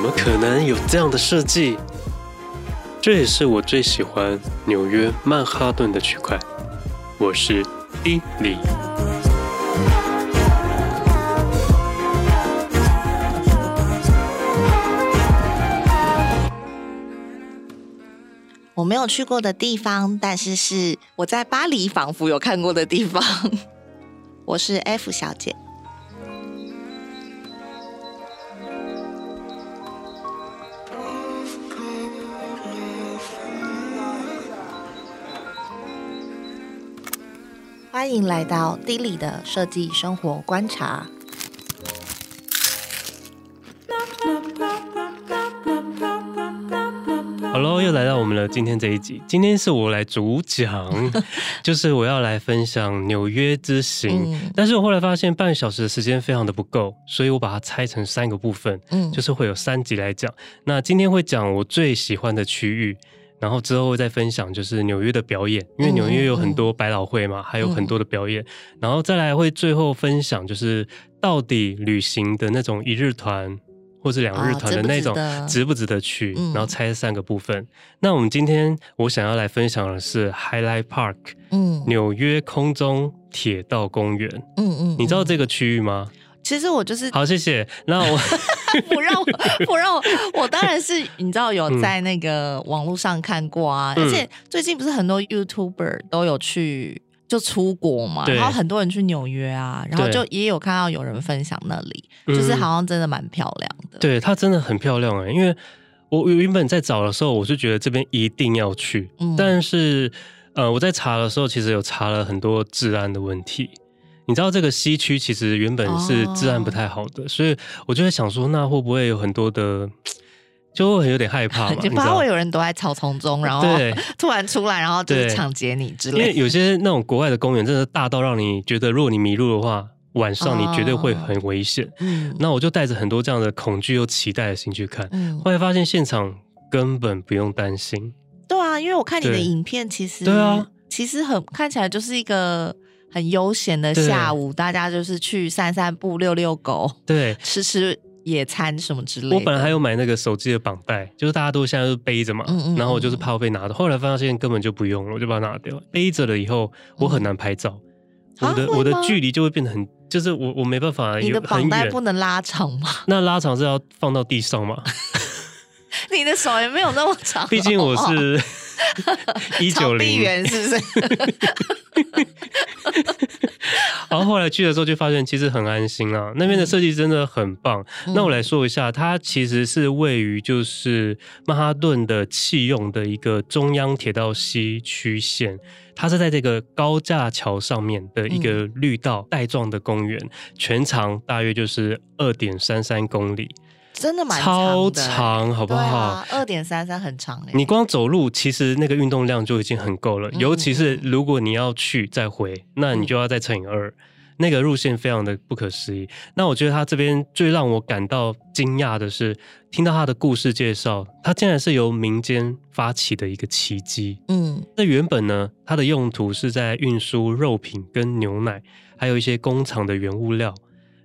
怎么可能有这样的设计？这也是我最喜欢纽约曼哈顿的区块。我是 Billy。我没有去过的地方，但是是我在巴黎仿佛有看过的地方。我是 F 小姐。欢迎来到 Dilly 的设计生活观察。Hello，又来到我们的今天这一集。今天是我来主讲，就是我要来分享纽约之行。嗯、但是我后来发现半小时的时间非常的不够，所以我把它拆成三个部分，嗯，就是会有三集来讲。那今天会讲我最喜欢的区域。然后之后会再分享，就是纽约的表演，因为纽约有很多百老汇嘛，嗯、还有很多的表演。嗯、然后再来会最后分享，就是到底旅行的那种一日团或是两日团的那种值不值得去？然后拆三个部分。嗯、那我们今天我想要来分享的是 Highlight Park，嗯，纽约空中铁道公园，嗯嗯，你知道这个区域吗？其实我就是好，谢谢。那我不让我不让我，我当然是你知道有在那个网络上看过啊，嗯、而且最近不是很多 YouTuber 都有去就出国嘛，对然后很多人去纽约啊，然后就也有看到有人分享那里，对就是好像真的蛮漂亮的。对，它真的很漂亮哎，因为我原本在找的时候，我就觉得这边一定要去，嗯、但是呃，我在查的时候，其实有查了很多治安的问题。你知道这个西区其实原本是治安不太好的，哦、所以我就在想说，那会不会有很多的，就会有点害怕嘛？你怕会有人躲在草丛中，然后突然出来，然后就是抢劫你之类的。因为有些那种国外的公园真的大到让你觉得，如果你迷路的话，晚上你绝对会很危险。哦、嗯，那我就带着很多这样的恐惧又期待的心去看，嗯、后来发现现场根本不用担心。对啊，因为我看你的影片，其实对啊，其实很看起来就是一个。很悠闲的下午，大家就是去散散步、遛遛狗，对，吃吃野餐什么之类的。我本来还有买那个手机的绑带，就是大家都现在都背着嘛，嗯嗯嗯，然后我就是怕我被拿的。后来发现根本就不用了，我就把它拿掉。背着了以后，我很难拍照，嗯、我的我的距离就会变得很，就是我我没办法。你的绑带不能拉长吗？那拉长是要放到地上吗？你的手也没有那么长，毕竟我是 一九零元，是不是？然后后来去的时候就发现其实很安心啊，那边的设计真的很棒。嗯、那我来说一下，它其实是位于就是曼哈顿的弃用的一个中央铁道西区线，它是在这个高架桥上面的一个绿道带状的公园，全长大约就是二点三三公里。真的蛮长的，超长，好不好？二点三三很长嘞。你光走路，其实那个运动量就已经很够了。嗯、尤其是如果你要去再回，那你就要再乘以二。嗯、那个路线非常的不可思议。那我觉得他这边最让我感到惊讶的是，听到他的故事介绍，他竟然是由民间发起的一个奇迹。嗯，那原本呢，它的用途是在运输肉品跟牛奶，还有一些工厂的原物料。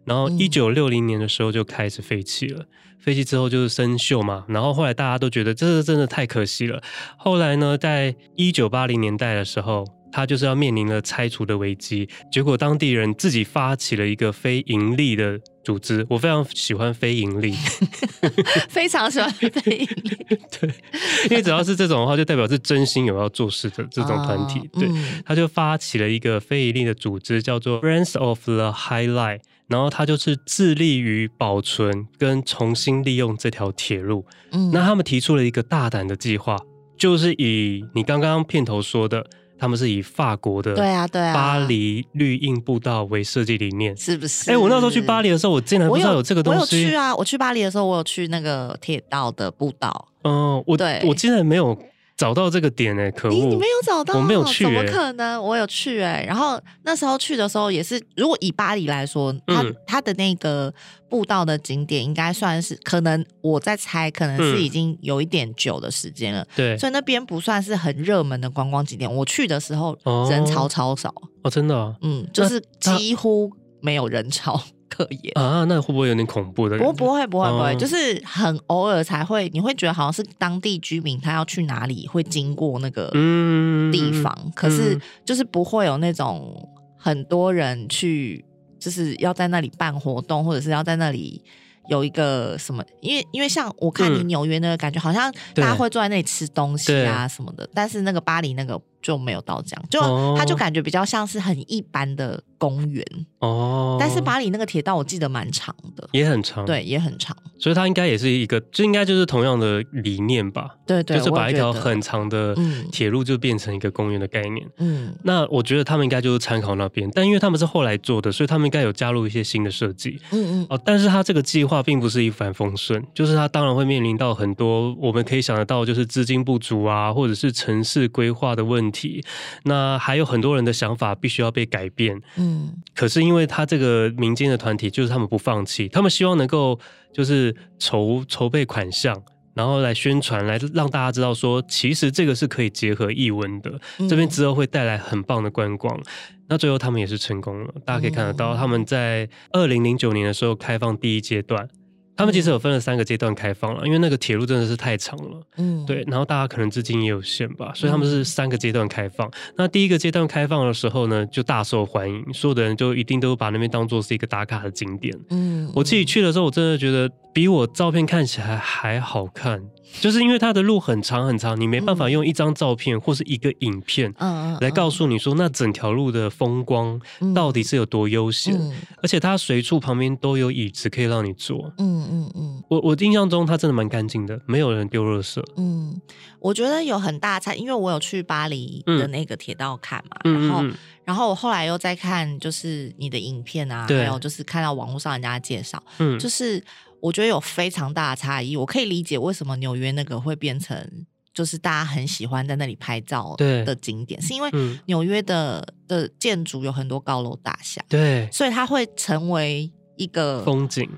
然后一九六零年的时候就开始废弃了，废弃之后就是生锈嘛。然后后来大家都觉得这是真的太可惜了。后来呢，在一九八零年代的时候，它就是要面临了拆除的危机。结果当地人自己发起了一个非盈利的组织，我非常喜欢非盈利，非常喜欢非盈利。对，因为只要是这种的话，就代表是真心有要做事的这种团体。哦、对，他就发起了一个非盈利的组织，叫做 Friends of the High Line。然后他就是致力于保存跟重新利用这条铁路。嗯，那他们提出了一个大胆的计划，就是以你刚刚片头说的，他们是以法国的对啊对啊巴黎绿荫步道为设计理念，是不是？哎，我那时候去巴黎的时候，我竟然不知道有这个东西。我有去啊，我去巴黎的时候，我有去那个铁道的步道。嗯，我对我竟然没有。找到这个点哎、欸，可恶！你你没有找到，我没有去、欸，怎么可能？我有去哎、欸，然后那时候去的时候也是，如果以巴黎来说，它、嗯、它的那个步道的景点应该算是，可能我在猜，可能是已经有一点久的时间了，对、嗯，所以那边不算是很热门的观光景点。我去的时候人潮超少哦，真的、啊，嗯，就是几乎没有人潮。可言啊。那会不会有点恐怖的？不不会不会不会，就是很偶尔才会，你会觉得好像是当地居民他要去哪里会经过那个地方，嗯、可是就是不会有那种很多人去，就是要在那里办活动，或者是要在那里。有一个什么？因为因为像我看你纽约那个感觉，好像大家会坐在那里吃东西啊什么的，但是那个巴黎那个就没有到这样，就他就感觉比较像是很一般的公园哦。但是巴黎那个铁道我记得蛮长的，也很长，对，也很长。所以它应该也是一个，就应该就是同样的理念吧？对对，就是把一条很长的铁路就变成一个公园的概念。嗯，那我觉得他们应该就是参考那边，但因为他们是后来做的，所以他们应该有加入一些新的设计。嗯嗯。哦，但是他这个计划并不是一帆风顺，就是他当然会面临到很多我们可以想得到，就是资金不足啊，或者是城市规划的问题。那还有很多人的想法必须要被改变。嗯。可是因为他这个民间的团体，就是他们不放弃，他们希望能够。就是筹筹备款项，然后来宣传，来让大家知道说，其实这个是可以结合译文的。嗯、这边之后会带来很棒的观光。那最后他们也是成功了，大家可以看得到，他们在二零零九年的时候开放第一阶段。他们其实有分了三个阶段开放了，因为那个铁路真的是太长了，嗯，对，然后大家可能资金也有限吧，所以他们是三个阶段开放。那第一个阶段开放的时候呢，就大受欢迎，所有的人就一定都把那边当做是一个打卡的景点。嗯，我自己去的时候，我真的觉得比我照片看起来还好看。就是因为它的路很长很长，你没办法用一张照片或是一个影片，来告诉你说那整条路的风光到底是有多悠闲，而且它随处旁边都有椅子可以让你坐。嗯嗯嗯，我我印象中它真的蛮干净的，没有人丢垃圾。嗯，我觉得有很大差，因为我有去巴黎的那个铁道看嘛，然后然后我后来又在看就是你的影片啊，还有就是看到网络上人家介绍，嗯，就是。我觉得有非常大的差异，我可以理解为什么纽约那个会变成就是大家很喜欢在那里拍照的景点，是因为纽约的的建筑有很多高楼大厦，对，所以它会成为一个风景，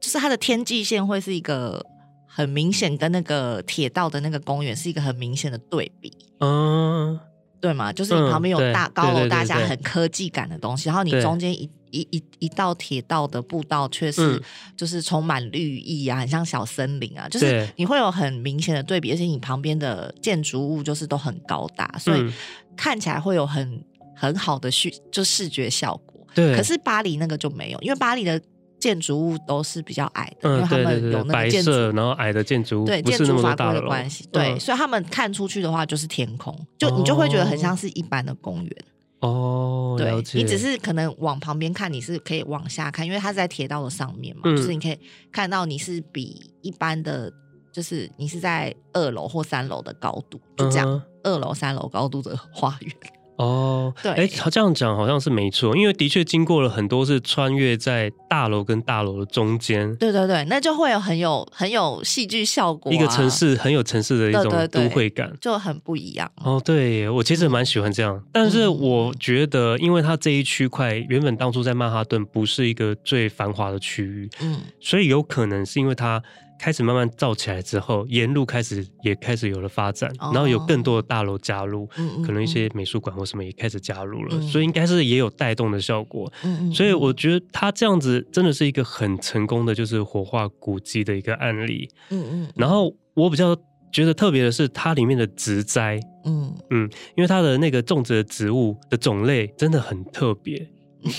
就是它的天际线会是一个很明显跟那个铁道的那个公园是一个很明显的对比，嗯，对嘛，就是你旁边有大高楼大厦，很科技感的东西，然后你中间一。一一一道铁道的步道却是就是充满绿意啊，很像小森林啊，就是你会有很明显的对比，而且你旁边的建筑物就是都很高大，所以看起来会有很很好的视就视觉效果。对，可是巴黎那个就没有，因为巴黎的建筑物都是比较矮的，因为他们有那个建筑，然后矮的建筑物对建筑法规的关系，对，所以他们看出去的话就是天空，就你就会觉得很像是一般的公园。哦，对，你只是可能往旁边看，你是可以往下看，因为它是在铁道的上面嘛，嗯、就是你可以看到你是比一般的，就是你是在二楼或三楼的高度，就这样，嗯、二楼、三楼高度的花园。哦，对，哎，他这样讲好像是没错，因为的确经过了很多是穿越在大楼跟大楼的中间。对对对，那就会有很有很有戏剧效果，啊，一个城市很有城市的一种都会感，对对对，就很不一样。哦，对，我其实蛮喜欢这样，嗯、但是我觉得，因为它这一区块原本当初在曼哈顿不是一个最繁华的区域，嗯，所以有可能是因为它。开始慢慢造起来之后，沿路开始也开始有了发展，哦、然后有更多的大楼加入，嗯嗯、可能一些美术馆或什么也开始加入了，嗯、所以应该是也有带动的效果。嗯嗯、所以我觉得他这样子真的是一个很成功的，就是活化古迹的一个案例。嗯嗯。然后我比较觉得特别的是，它里面的植栽，嗯嗯，因为它的那个种植的植物的种类真的很特别。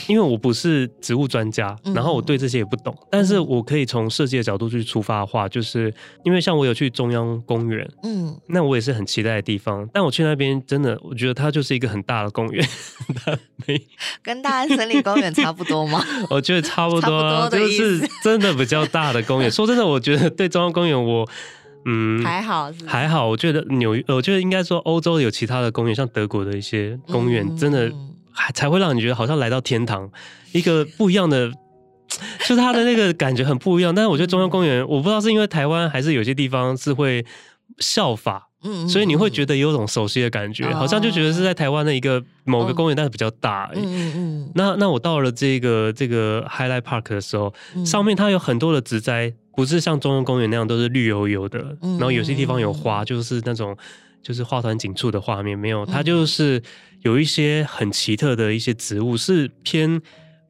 因为我不是植物专家，然后我对这些也不懂，但是我可以从设计的角度去出发的话，就是因为像我有去中央公园，嗯，那我也是很期待的地方，但我去那边真的，我觉得它就是一个很大的公园，没跟大安森林公园差不多吗？我觉得差不多啊，就是 真的比较大的公园。说真的，我觉得对中央公园我嗯还好，还好，我觉得纽约，我觉得应该说欧洲有其他的公园，像德国的一些公园，真的。还才会让你觉得好像来到天堂，一个不一样的，就是它的那个感觉很不一样。但是我觉得中央公园，我不知道是因为台湾还是有些地方是会效法，嗯，所以你会觉得有种熟悉的感觉，好像就觉得是在台湾的一个某个公园，但是比较大。嗯嗯。那那我到了这个这个 Highlight Park 的时候，上面它有很多的植栽，不是像中央公园那样都是绿油油的，然后有些地方有花，就是那种就是花团锦簇的画面，没有，它就是。有一些很奇特的一些植物，是偏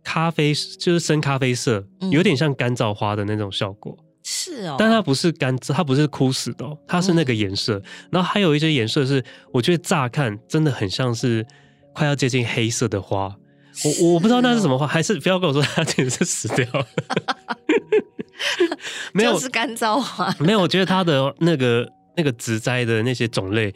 咖啡，就是深咖啡色，有点像干燥花的那种效果。是哦，但它不是干，它不是枯死的，它是那个颜色。嗯、然后还有一些颜色是，我觉得乍看真的很像是快要接近黑色的花。哦、我我不知道那是什么花，还是不要跟我说它其实是死掉了。没有，就是干燥花。没有，我觉得它的那个那个植栽的那些种类。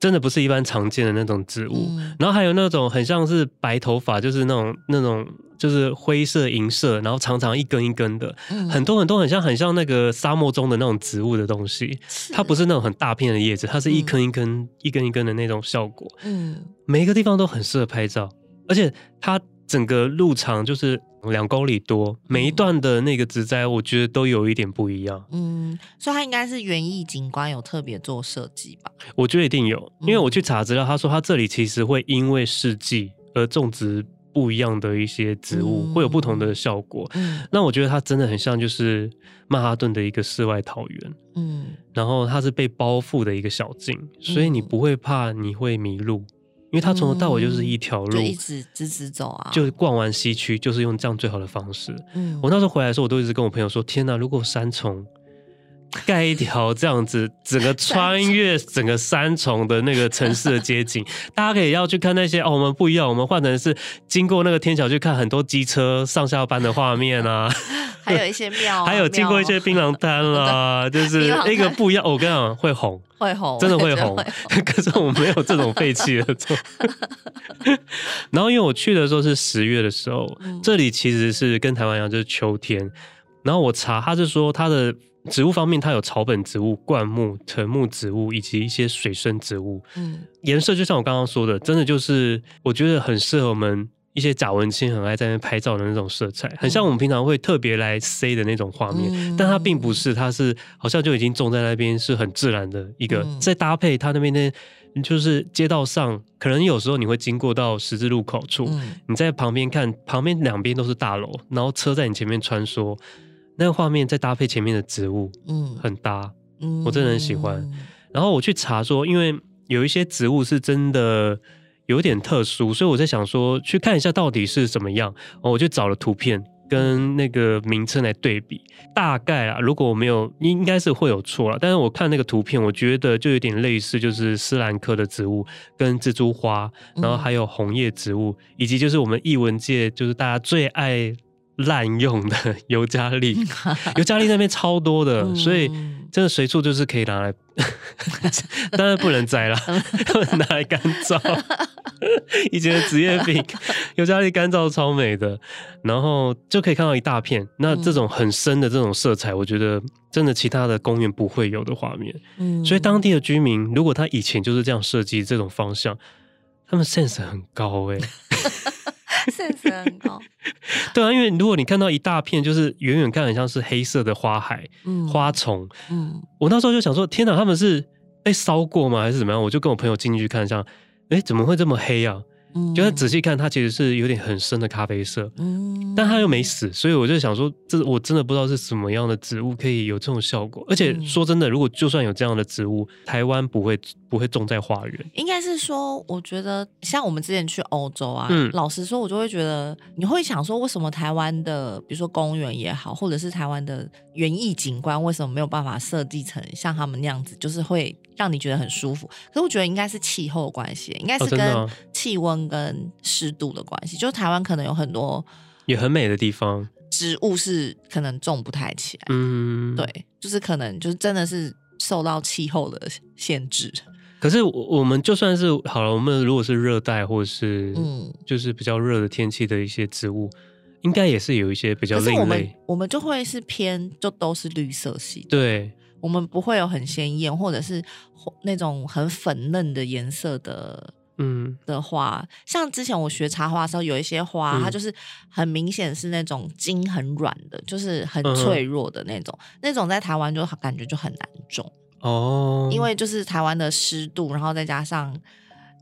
真的不是一般常见的那种植物，嗯、然后还有那种很像是白头发，就是那种那种就是灰色银色，然后长长一根一根的，嗯、很多很多很像很像那个沙漠中的那种植物的东西。它不是那种很大片的叶子，它是一根一根、嗯、一根一根的那种效果。嗯，每一个地方都很适合拍照，而且它整个路长就是。两公里多，每一段的那个植栽，我觉得都有一点不一样。嗯，所以它应该是园艺景观有特别做设计吧？我觉得一定有，因为我去查资料，他说他这里其实会因为四季而种植不一样的一些植物，嗯、会有不同的效果。嗯，那我觉得它真的很像就是曼哈顿的一个世外桃源。嗯，然后它是被包覆的一个小径，所以你不会怕你会迷路。因为他从头到尾就是一条路，就一直直直走啊。就逛完西区，就是用这样最好的方式。嗯，我那时候回来的时候，我都一直跟我朋友说：“天哪，如果三重盖一条这样子，整个穿越整个三重的那个城市的街景，大家可以要去看那些哦。我们不一样，我们换成是经过那个天桥去看很多机车上下班的画面啊。”还有一些庙，还有经过一些槟榔摊啦，就是那个不一样。我跟你讲，会红，会红，真的会红。可是我没有这种废弃的做。然后因为我去的时候是十月的时候，这里其实是跟台湾一样，就是秋天。然后我查，他是说它的植物方面，它有草本植物、灌木、藤木植物以及一些水生植物。嗯，颜色就像我刚刚说的，真的就是我觉得很适合我们。一些假文青很爱在那拍照的那种色彩，很像我们平常会特别来塞的那种画面，嗯、但它并不是，它是好像就已经种在那边，是很自然的一个。嗯、再搭配它那边的，就是街道上，可能有时候你会经过到十字路口处，嗯、你在旁边看，旁边两边都是大楼，然后车在你前面穿梭，那个画面再搭配前面的植物，嗯，很搭，嗯，我真的很喜欢。然后我去查说，因为有一些植物是真的。有点特殊，所以我在想说，去看一下到底是怎么样。我就找了图片跟那个名称来对比，大概啊，如果我没有，应该是会有错了。但是我看那个图片，我觉得就有点类似，就是斯兰科的植物跟蜘蛛花，然后还有红叶植物，嗯、以及就是我们艺文界就是大家最爱滥用的尤加利，尤加利那边超多的，所以。真的随处就是可以拿来，当然不能摘了，拿来干燥。以前的职业病，尤加利干燥超美的，然后就可以看到一大片。那这种很深的这种色彩，我觉得真的其他的公园不会有的画面。嗯，所以当地的居民，如果他以前就是这样设计这种方向，他们 sense 很高哎、欸。Sense 很高，对啊，因为如果你看到一大片，就是远远看很像是黑色的花海、嗯、花丛，嗯，我那时候就想说，天哪，他们是被烧过吗，还是怎么样？我就跟我朋友进去看，像，哎，怎么会这么黑啊？就他仔细看，它其实是有点很深的咖啡色，嗯，但它又没死，所以我就想说，这我真的不知道是什么样的植物可以有这种效果。而且说真的，如果就算有这样的植物，台湾不会不会种在花园。应该是说，我觉得像我们之前去欧洲啊，嗯，老实说，我就会觉得你会想说，为什么台湾的，比如说公园也好，或者是台湾的园艺景观，为什么没有办法设计成像他们那样子，就是会让你觉得很舒服？可是我觉得应该是气候的关系，应该是跟气温。跟湿度的关系，就是台湾可能有很多也很美的地方，植物是可能种不太起来。嗯，对，就是可能就是真的是受到气候的限制。可是我们就算是好了，我们如果是热带或是嗯，就是比较热的天气的一些植物，应该也是有一些比较另类。我们我们就会是偏就都是绿色系，对，我们不会有很鲜艳或者是那种很粉嫩的颜色的。嗯。的花，像之前我学插花的时候，有一些花，嗯、它就是很明显是那种茎很软的，就是很脆弱的那种，嗯、那种在台湾就感觉就很难种哦，因为就是台湾的湿度，然后再加上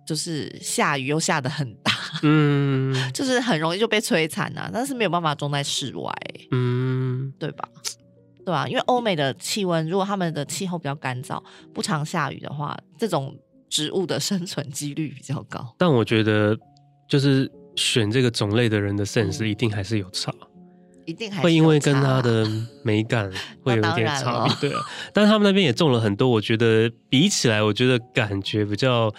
就是下雨又下的很大，嗯，就是很容易就被摧残啊，但是没有办法种在室外，嗯，对吧？对啊？因为欧美的气温，如果他们的气候比较干燥，不常下雨的话，这种。植物的生存几率比较高，但我觉得就是选这个种类的人的 sense 一定还是有差，一定还会因为跟它的美感 会有点差别，对啊。但是他们那边也种了很多，我觉得比起来，我觉得感觉比较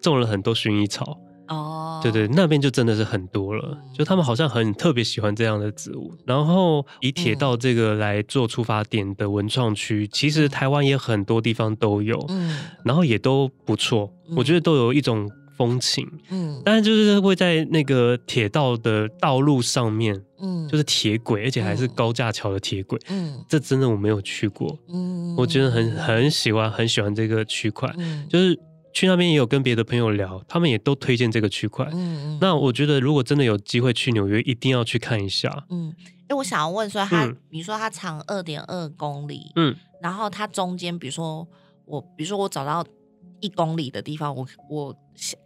种了很多薰衣草。哦，对对，那边就真的是很多了，就他们好像很特别喜欢这样的植物。然后以铁道这个来做出发点的文创区，其实台湾也很多地方都有，嗯，然后也都不错，我觉得都有一种风情，嗯，但是就是会在那个铁道的道路上面，嗯，就是铁轨，而且还是高架桥的铁轨，嗯，这真的我没有去过，嗯，我觉得很很喜欢，很喜欢这个区块，就是。去那边也有跟别的朋友聊，他们也都推荐这个区块。嗯嗯。那我觉得，如果真的有机会去纽约，一定要去看一下。嗯。因为我想要问说它，它、嗯、比如说它长二点二公里，嗯，然后它中间，比如说我，比如说我找到一公里的地方，我我下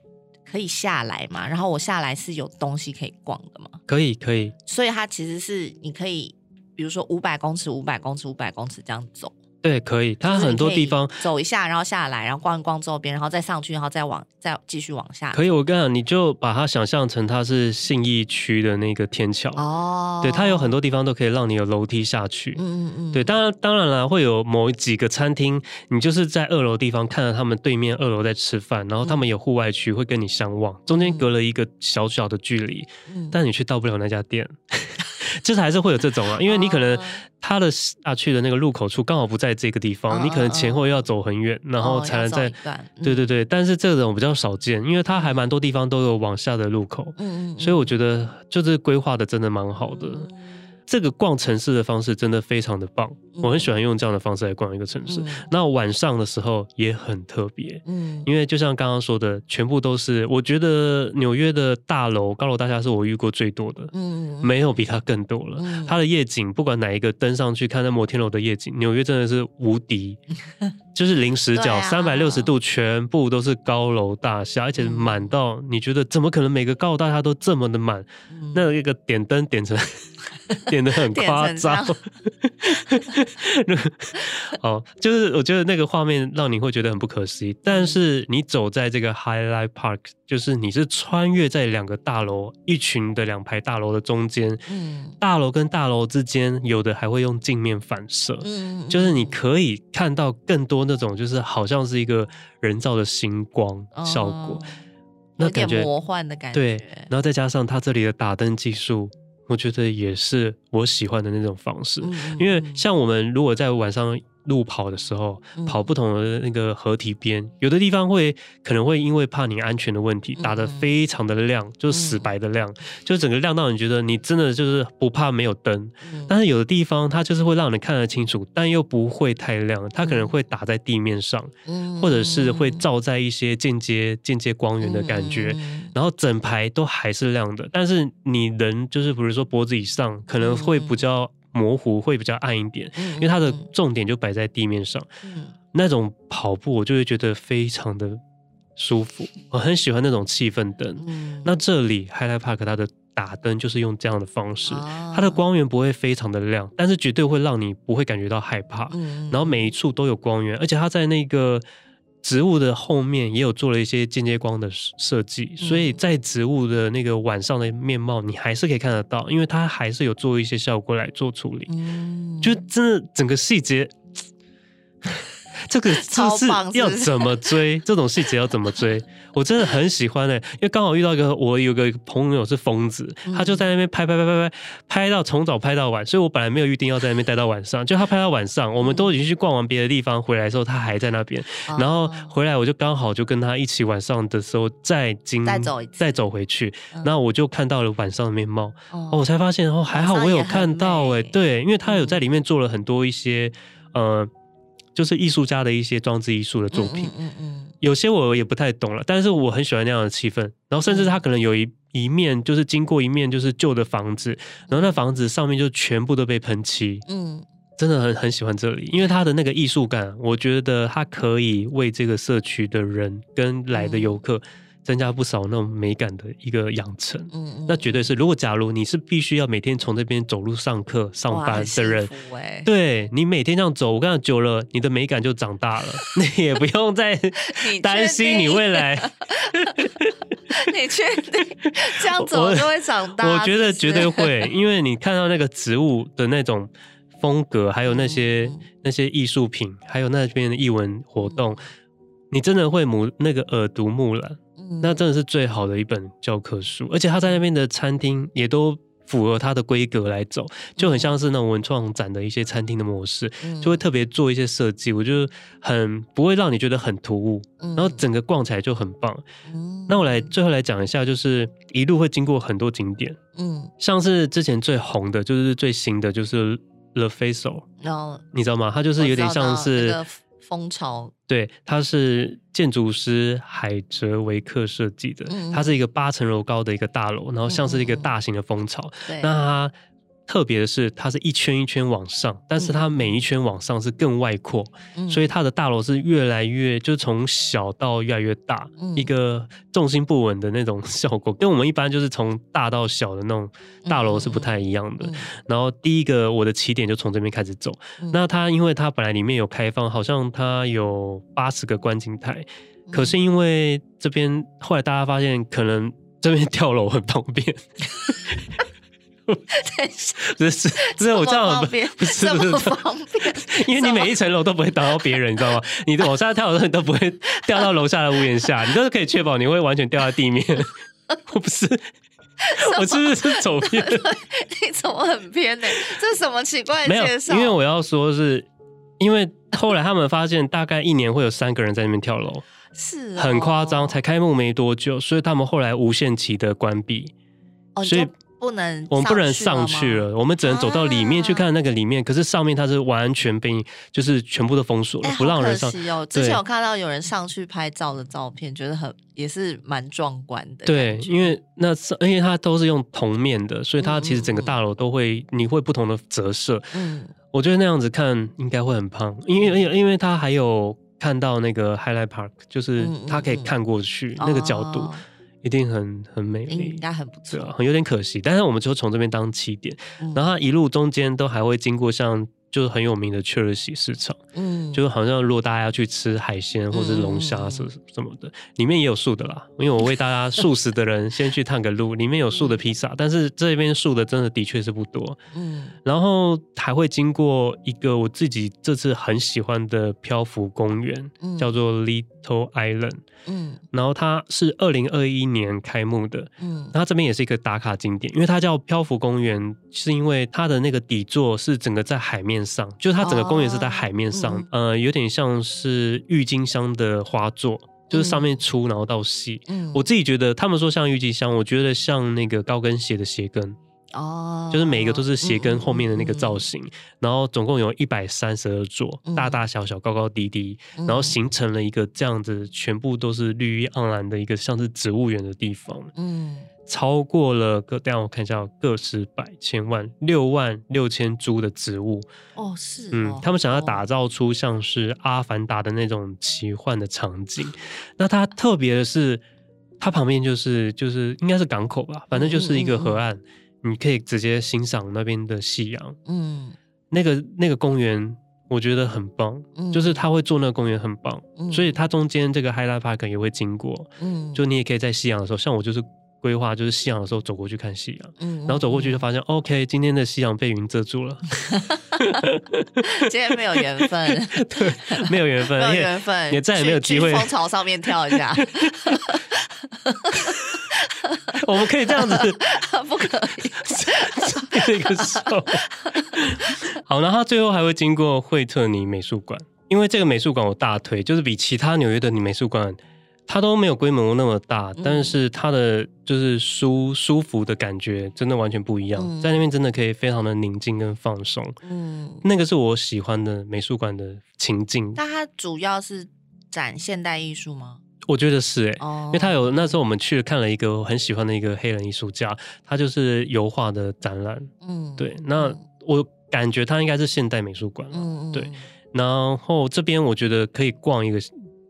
可以下来嘛？然后我下来是有东西可以逛的吗？可以，可以。所以它其实是你可以，比如说五百公尺、五百公尺、五百公尺这样走。对，可以。它很多地方走一下，然后下来，然后逛一逛周边，然后再上去，然后再往再继续往下。可以，我跟你讲，你就把它想象成它是信义区的那个天桥哦。对，它有很多地方都可以让你有楼梯下去。嗯嗯嗯。对，当然当然了，会有某几个餐厅，你就是在二楼地方看到他们对面二楼在吃饭，然后他们有户外区会跟你相望，中间隔了一个小小的距离，嗯、但你却到不了那家店。就是还是会有这种啊，因为你可能他的下去的那个入口处刚好不在这个地方，你可能前后要走很远，然后才能在。对对对，但是这种比较少见，因为它还蛮多地方都有往下的路口，嗯所以我觉得就是规划的真的蛮好的。这个逛城市的方式真的非常的棒，我很喜欢用这样的方式来逛一个城市。那晚上的时候也很特别，嗯，因为就像刚刚说的，全部都是我觉得纽约的大楼、高楼大厦是我遇过最多的，嗯，没有比它更多了。它的夜景，不管哪一个登上去看那摩天楼的夜景，纽约真的是无敌，就是零死角，三百六十度全部都是高楼大厦，而且满到你觉得怎么可能每个高楼大厦都这么的满？那一个点灯点成。点的 很夸张，哦，就是我觉得那个画面让你会觉得很不可思议。但是你走在这个 Highlight Park，就是你是穿越在两个大楼、一群的两排大楼的中间，嗯，大楼跟大楼之间有的还会用镜面反射，嗯，就是你可以看到更多那种，就是好像是一个人造的星光效果，那感觉魔幻的感觉。对，然后再加上它这里的打灯技术。我觉得也是我喜欢的那种方式，因为像我们如果在晚上。路跑的时候，跑不同的那个河堤边，有的地方会可能会因为怕你安全的问题，打得非常的亮，就是死白的亮，就整个亮到你觉得你真的就是不怕没有灯。但是有的地方它就是会让你看得清楚，但又不会太亮，它可能会打在地面上，或者是会照在一些间接间接光源的感觉，然后整排都还是亮的，但是你人就是比如说脖子以上可能会比较。模糊会比较暗一点，因为它的重点就摆在地面上。嗯，那种跑步我就会觉得非常的舒服，我很喜欢那种气氛灯。嗯，那这里 Highlight Park 它的打灯就是用这样的方式，它的光源不会非常的亮，但是绝对会让你不会感觉到害怕。嗯，然后每一处都有光源，而且它在那个。植物的后面也有做了一些间接光的设计，所以在植物的那个晚上的面貌，你还是可以看得到，因为它还是有做一些效果来做处理，就真的整个细节。这个就是要怎么追？这种细节要怎么追？我真的很喜欢哎、欸，因为刚好遇到一个我有个朋友是疯子，他就在那边拍拍拍拍拍，拍到从早拍到晚，所以我本来没有预定要在那边待到晚上，就他拍到晚上，我们都已经去逛完别的地方，回来的时候他还在那边，然后回来我就刚好就跟他一起晚上的时候再经再走再走回去，然后我就看到了晚上的面貌，哦，我才发现哦，还好我有看到哎、欸，对，因为他有在里面做了很多一些呃。就是艺术家的一些装置艺术的作品，嗯嗯，嗯，有些我也不太懂了，但是我很喜欢那样的气氛。然后甚至他可能有一一面，就是经过一面就是旧的房子，然后那房子上面就全部都被喷漆，嗯，真的很很喜欢这里，因为他的那个艺术感，我觉得他可以为这个社区的人跟来的游客增加不少那种美感的一个养成。嗯，嗯，那绝对是，如果假如你是必须要每天从这边走路上课、上班的人，欸、对你每天这样走，我跟你讲久了，你的美感就长大了，你也不用再担心你未来。你确定这样走就会长大？我，我觉得绝对会，因为你看到那个植物的那种风格，还有那些、嗯、那些艺术品，还有那边的艺文活动。嗯你真的会目那个耳濡目染，嗯，那真的是最好的一本教科书，而且他在那边的餐厅也都符合他的规格来走，就很像是那种文创展的一些餐厅的模式，嗯，就会特别做一些设计，我就很不会让你觉得很突兀，嗯，然后整个逛起来就很棒。嗯，那我来最后来讲一下，就是一路会经过很多景点，嗯，像是之前最红的就是最新的就是 Le Faisceau，然后你知道吗？它就是有点像是。蜂巢。对，它是建筑师海哲维克设计的，嗯，它是一个八层楼高的一个大楼，然后像是一个大型的蜂巢。嗯，那它特别的是，它是一圈一圈往上，但是它每一圈往上是更外扩，嗯，所以它的大楼是越来越，就从小到越来越大，嗯，一个重心不稳的那种 效果，跟我们一般就是从大到小的那种大楼是不太一样的。嗯，然后第一个我的起点就从这边开始走，嗯，那它因为它本来里面有开放，好像它有八十个观景台，可是因为这边后来大家发现，可能这边 跳楼很方便。不是，这是我这样不是不是方便，因为你每一层楼都不会打到别人，你知道吗？你往下跳的时候，你都不会掉到楼下的屋檐下，你都是可以确保你会完全掉在地面。我不是，我是不是走偏？你怎么很偏呢？这是什么奇怪的介绍？因为我要说是，因为后来他们发现，大概一年会有三个人在那边跳楼，是很夸张，才开幕没多久，所以他们后来无限期的关闭，所以。不能，我们不能上去了，我们只能走到里面去看那个里面。啊、可是上面它是完全被，就是全部都封锁了，欸、不让人上。哦，之前有看到有人上去拍照的照片，觉得很也是蛮壮观的。对，因为那因为它都是用铜面的，所以它其实整个大楼都会、嗯，你会不同的折射。嗯，我觉得那样子看应该会很胖，因为因为因为它还有看到那个 Highlight Park，就是它可以看过去、那个角度。哦一定很很美丽，应该很不错，很、啊、有点可惜。但是我们就从这边当起点，嗯、然后它一路中间都还会经过像。就是很有名的切尔西市场，嗯，就是好像如果大家要去吃海鲜或者龙虾什什么的、嗯，里面也有素的啦。因为我为大家素食的人先去探个路，里面有素的披萨、嗯，但是这边素的真的的确是不多，嗯。然后还会经过一个我自己这次很喜欢的漂浮公园、嗯，叫做 Little Island，嗯。然后它是二零二一年开幕的，嗯。它这边也是一个打卡景点，因为它叫漂浮公园，是因为它的那个底座是整个在海面上，就是它整个公园是在海面上，哦嗯、呃，有点像是郁金香的花座，就是上面粗然后到细。嗯，我自己觉得他们说像郁金香，我觉得像那个高跟鞋的鞋跟。哦，就是每一个都是鞋跟后面的那个造型，嗯嗯嗯、然后总共有一百三十二座、嗯，大大小小、高高低低，然后形成了一个这样子，全部都是绿意盎然的一个像是植物园的地方。嗯。超过了个，等下我看一下，个十百千万六万六千株的植物哦，是哦，嗯，他们想要打造出像是阿凡达的那种奇幻的场景。那它特别的是，它旁边就是就是应该是港口吧，反正就是一个河岸，你可以直接欣赏那边的夕阳。嗯，那个那个公园我觉得很棒，嗯，就是他会做那个公园很棒，嗯，所以它中间这个 Highlight Park 也会经过，嗯，就你也可以在夕阳的时候，像我就是。规划就是夕阳的时候走过去看夕阳，嗯，然后走过去就发现，嗯，OK，今天的夕阳被云遮住了，今天没有缘分，对，没有缘分，没有缘分，也再也没有机会。蜂巢上面跳一下，我们可以这样子，不可以，那个时候，好，然后他最后还会经过惠特尼美术馆，因为这个美术馆我大推，就是比其他纽约的美术馆。它都没有规模那么大，但是它的就是舒舒服的感觉真的完全不一样，嗯、在那边真的可以非常的宁静跟放松。嗯，那个是我喜欢的美术馆的情境。那它主要是展现代艺术吗？我觉得是哎、因为他有那时候我们去看了一个我很喜欢的一个黑人艺术家，他就是油画的展览。嗯，对，那我感觉他应该是现代美术馆。嗯，对。然后这边我觉得可以逛一个。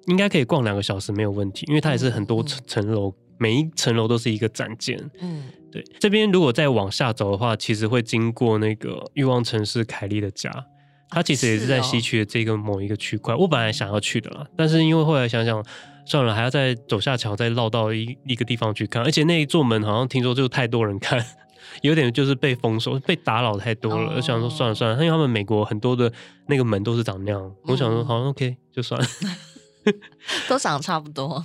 应该可以逛两个小时没有问题，因为它也是很多层层楼，嗯、每一层楼都是一个展间。嗯，对，这边如果再往下走的话，其实会经过那个欲望城市凯莉的家，它其实也是在西区的这个某一个区块。哦、我本来想要去的啦，但是因为后来想想算了，还要再走下桥，再绕到一一个地方去看，而且那一座门好像听说就太多人看。有点就是被封锁、被打扰太多了，我、oh. 想说算了算了，因为他们美国很多的那个门都是长那样，嗯、我想说好像 OK 就算了，都长得差不多。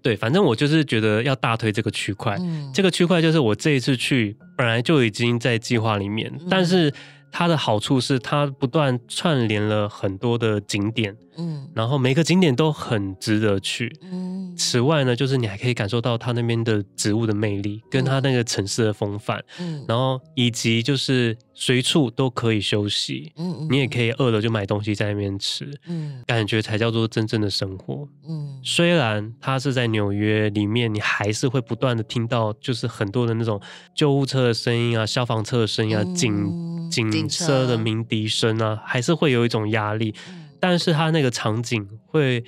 对，反正我就是觉得要大推这个区块，嗯、这个区块就是我这一次去本来就已经在计划里面，嗯、但是。它的好处是，它不断串联了很多的景点，嗯，然后每个景点都很值得去，嗯。此外呢，就是你还可以感受到它那边的植物的魅力，跟它那个城市的风范，嗯。然后以及就是随处都可以休息，嗯，你也可以饿了就买东西在那边吃，嗯，感觉才叫做真正的生活，嗯。虽然它是在纽约里面，你还是会不断的听到就是很多的那种救护车的声音啊，消防车的声音啊，警。警车的鸣笛声啊，还是会有一种压力，嗯、但是它那个场景会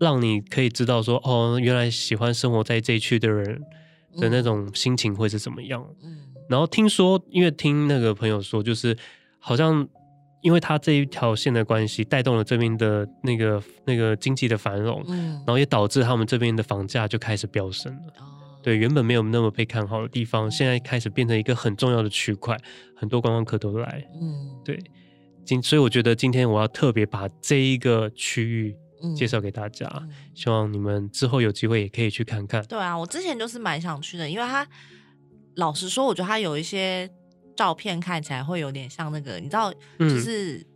让你可以知道说，哦，原来喜欢生活在这一区的人的那种心情会是怎么样。嗯、然后听说，因为听那个朋友说，就是好像因为他这一条线的关系，带动了这边的那个那个经济的繁荣，嗯、然后也导致他们这边的房价就开始飙升了。哦对，原本没有那么被看好的地方，现在开始变成一个很重要的区块，很多观光客都来。嗯，对，今所以我觉得今天我要特别把这一个区域介绍给大家，嗯、希望你们之后有机会也可以去看看。对啊，我之前就是蛮想去的，因为他老实说，我觉得他有一些照片看起来会有点像那个，你知道，就是。嗯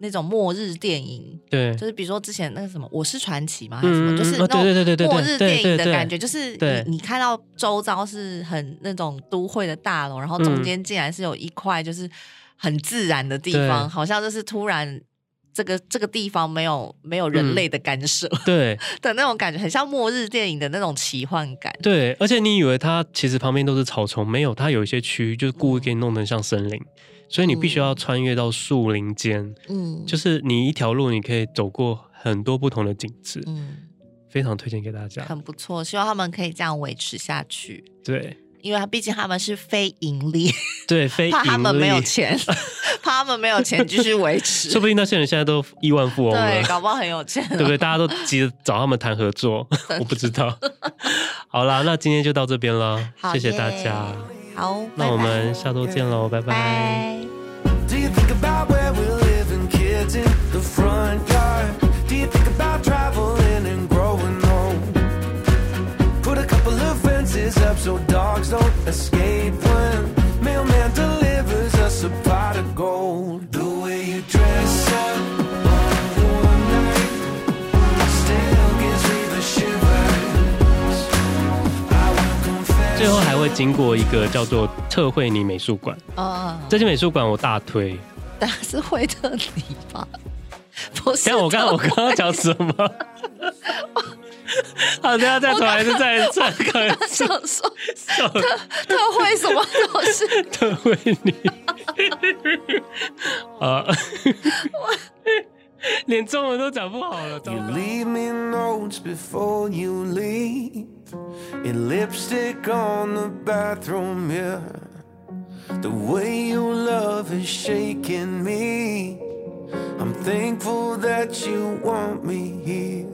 那种末日电影，对，就是比如说之前那个什么《我是传奇》嘛，还是什么，就是那种末日电影的感觉，就是你你看到周遭是很那种都会的大楼，然后中间竟然是有一块就是很自然的地方，好像就是突然这个这个地方没有没有人类的干涉，对。的那种感觉，很像末日电影的那种奇幻感。对，而且你以为它其实旁边都是草丛，没有，它有一些区域就是故意给你弄得像森林。所以你必须要穿越到树林间，嗯，就是你一条路，你可以走过很多不同的景致，嗯，非常推荐给大家，很不错，希望他们可以这样维持下去。对，因为他毕竟他们是非盈利，对，非盈利，怕他们没有钱，怕他们没有钱继续维持，说不定那些人现在都亿万富翁了，对，搞不好很有钱，对不对？大家都急着找他们谈合作，我不知道。好啦，那今天就到这边了，谢谢大家。好，那我们下周见喽，拜拜。最后还会经过一个叫做特惠尼美术馆。哦，这间美术馆我大推，但是惠特尼吧？不是，我刚我刚刚讲什么？好，等下再重来，是再再看。想说特特惠什么东西？特惠你啊，我连中文都讲不好了。In lipstick on the bathroom mirror The way your love is shaking me I'm thankful that you want me here